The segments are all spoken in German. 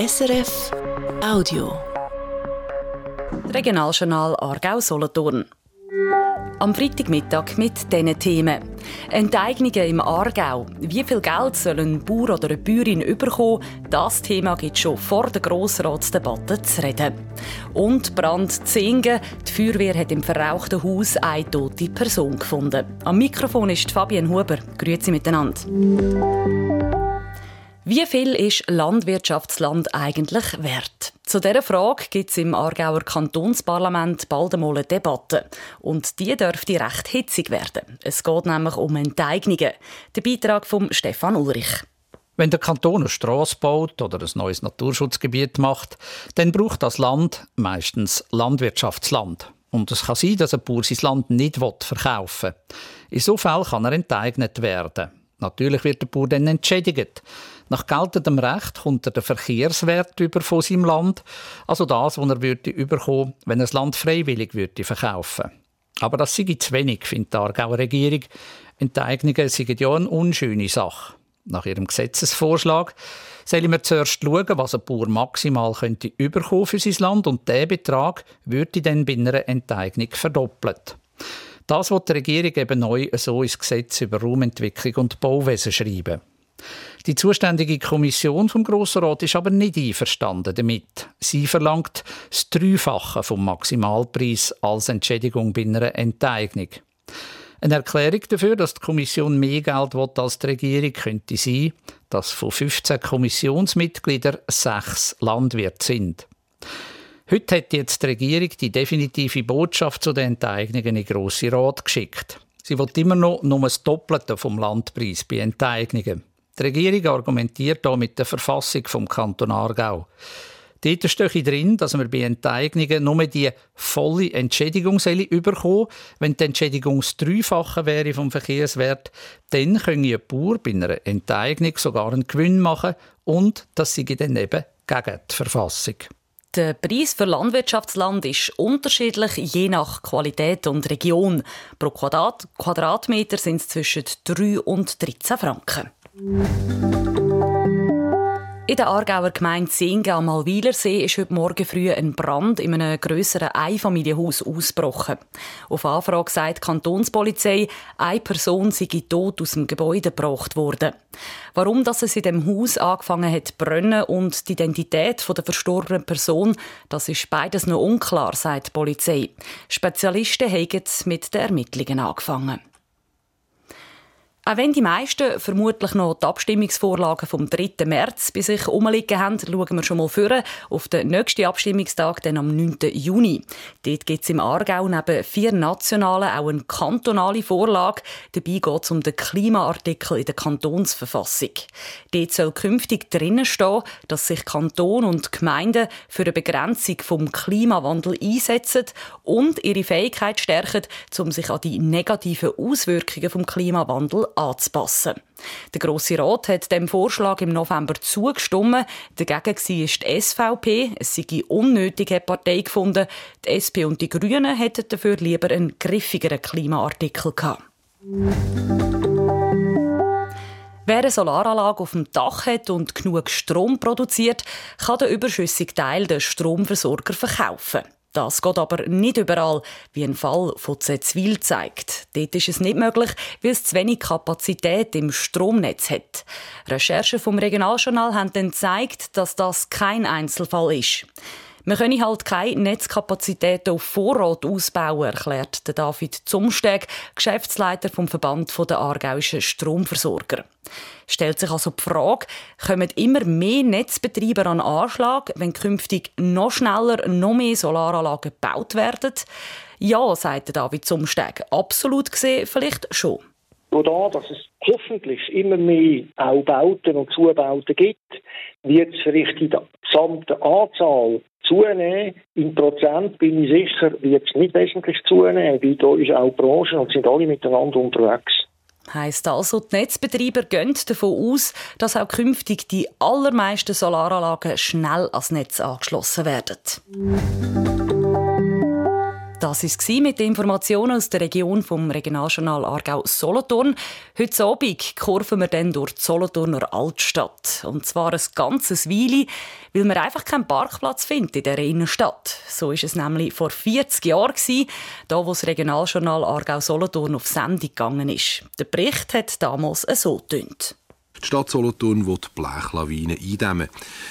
SRF Audio. Regionaljournal Aargau-Solothurn. Am Freitagmittag mit diesen Themen. Enteignungen im Aargau. Wie viel Geld soll ein Bauer oder eine Bäuerin bekommen? Das Thema gibt schon vor der Grossratsdebatte zu reden. Und Brand Zingen. Die Feuerwehr hat im verrauchten Haus eine tote Person gefunden. Am Mikrofon ist Fabienne Huber. Grüezi miteinander. Wie viel ist Landwirtschaftsland eigentlich wert? Zu dieser Frage gibt es im Aargauer Kantonsparlament bald einmal eine Debatte. Und die dürfte recht hitzig werden. Es geht nämlich um Enteignungen. Der Beitrag von Stefan Ulrich. Wenn der Kanton eine Strasse baut oder ein neues Naturschutzgebiet macht, dann braucht das Land meistens Landwirtschaftsland. Und es kann sein, dass ein Bauer sein Land nicht verkaufen will. In so Fall kann er enteignet werden. Natürlich wird der Bauer dann entschädigt. Nach geltendem Recht kommt er den Verkehrswert über von seinem Land, also das, was er würde überkommen, wenn er das Land freiwillig würde verkaufen. Aber das sei zu wenig, findet die Aargauer Regierung. Enteignungen seien ja eine unschöne Sache. Nach ihrem Gesetzesvorschlag sollen wir zuerst schauen, was ein Bauer maximal könnte überkommen für sein Land und der Betrag würde dann bei einer Enteignung verdoppelt. Das wird die Regierung eben neu so ins Gesetz über Raumentwicklung und Bauwesen schreiben. Die zuständige Kommission vom Grossen Rat ist aber nicht einverstanden damit. Sie verlangt das Dreifache vom Maximalpreis als Entschädigung bei einer Enteignung. Eine Erklärung dafür, dass die Kommission mehr Geld will als die Regierung, könnte sein, dass von 15 Kommissionsmitgliedern sechs Landwirte sind. Heute hat jetzt die Regierung die definitive Botschaft zu den Enteignungen in den Grossen Rat geschickt. Sie will immer noch nur das Doppelte vom Landpreis bei Enteignungen. Die Regierung argumentiert hier mit der Verfassung vom Kanton Aargau. Dort steht drin, dass wir bei Enteignungen nur die volle Entschädigung überkommen Wenn die Entschädigung das Dreifache wäre vom Verkehrswert, dann könne ein Bauer bei einer Enteignung sogar einen Gewinn machen und das sei dann eben gegen die Verfassung. Der Preis für Landwirtschaftsland ist unterschiedlich, je nach Qualität und Region. Pro Quadrat Quadratmeter sind es zwischen 3 und 13 Franken. In der Aargauer Gemeinde Singen am Malwilersee ist heute Morgen früh ein Brand in einem grösseren Einfamilienhaus ausgebrochen. Auf Anfrage sagt die Kantonspolizei, eine Person sei tot aus dem Gebäude gebracht worden. Warum dass es in dem Haus angefangen hat zu brennen und die Identität der verstorbenen Person, das ist beides noch unklar, sagt die Polizei. Spezialisten haben mit den Ermittlungen angefangen. Auch wenn die meisten vermutlich noch die Abstimmungsvorlagen vom 3. März bei sich umliegen haben, schauen wir schon mal vor auf den nächsten Abstimmungstag, dann am 9. Juni. Dort gibt es im Aargau neben vier nationalen auch eine kantonale Vorlage. Dabei geht es um den Klimaartikel in der Kantonsverfassung. Dort soll künftig drinnen stehen, dass sich Kanton und Gemeinden für eine Begrenzung vom Klimawandel einsetzen und ihre Fähigkeit stärken, um sich an die negativen Auswirkungen vom Klimawandel anzupassen. Der Grosse Rat hat dem Vorschlag im November zugestimmt. Dagegen war die SVP. Es sei unnötig, hat Partei gefunden. Die SP und die Grünen hätten dafür lieber einen griffigeren Klimaartikel gehabt. Wer eine Solaranlage auf dem Dach hat und genug Strom produziert, kann den überschüssigen Teil den Stromversorger verkaufen. Das geht aber nicht überall, wie ein Fall von Zetzwil zeigt. Dort ist es nicht möglich, weil es zu wenig Kapazität im Stromnetz hat. Recherchen vom Regionaljournal haben dann gezeigt, dass das kein Einzelfall ist. Wir können halt keine Netzkapazität auf Vorrat ausbauen, erklärt David Zumsteg, Geschäftsleiter vom Verband der aargauischen Stromversorger. Stellt sich also die Frage, kommen immer mehr Netzbetreiber an Anschlag, wenn künftig noch schneller noch mehr Solaranlagen gebaut werden? Ja, sagt David Zumsteg. Absolut gesehen vielleicht schon. Oder dass es hoffentlich immer mehr auch Bauten und Zubauten gibt, wird es vielleicht in der gesamten Anzahl zunehmen. In Prozent bin ich sicher, wird es nicht wesentlich zunehmen, weil da ist auch die Branche und sind alle miteinander unterwegs. Heißt also, die Netzbetreiber gehen davon aus, dass auch künftig die allermeisten Solaranlagen schnell ans Netz angeschlossen werden. Das war mit den Informationen aus der Region vom Regionaljournal Aargau Solothurn. Heute Abend kurven wir dann durch die Solothurner Altstadt. Und zwar ein ganzes Weile, weil man einfach keinen Parkplatz findet in der Innenstadt. So ist es nämlich vor 40 Jahren da wo das Regionaljournal Aargau Solothurn auf Sendung gegangen ist. Der Bericht hat damals so getönt. Die Stadt Solothurn die Blechlawinen eindämmen.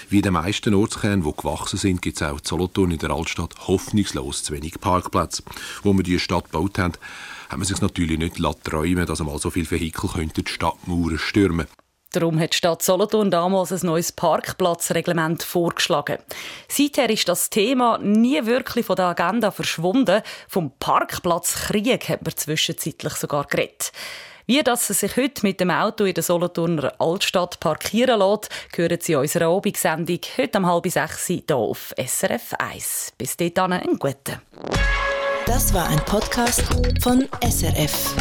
Wie in den meisten Ortskernen, die gewachsen sind, gibt es auch in Solothurn in der Altstadt hoffnungslos zu wenig Parkplätze. Wo wir die Stadt gebaut haben, hat man sich natürlich nicht träumen dass einmal so viele Vehikel die Stadtmauern stürmen Darum hat die Stadt Solothurn damals ein neues Parkplatzreglement vorgeschlagen. Seither ist das Thema nie wirklich von der Agenda verschwunden. Vom Parkplatzkrieg hat man zwischenzeitlich sogar geredet. Wie das es sich heute mit dem Auto in der Solothurner Altstadt parkieren lässt, hören Sie in unserer Abendsendung heute um halb sechs hier auf SRF 1. Bis dahin einen guten. Das war ein Podcast von SRF.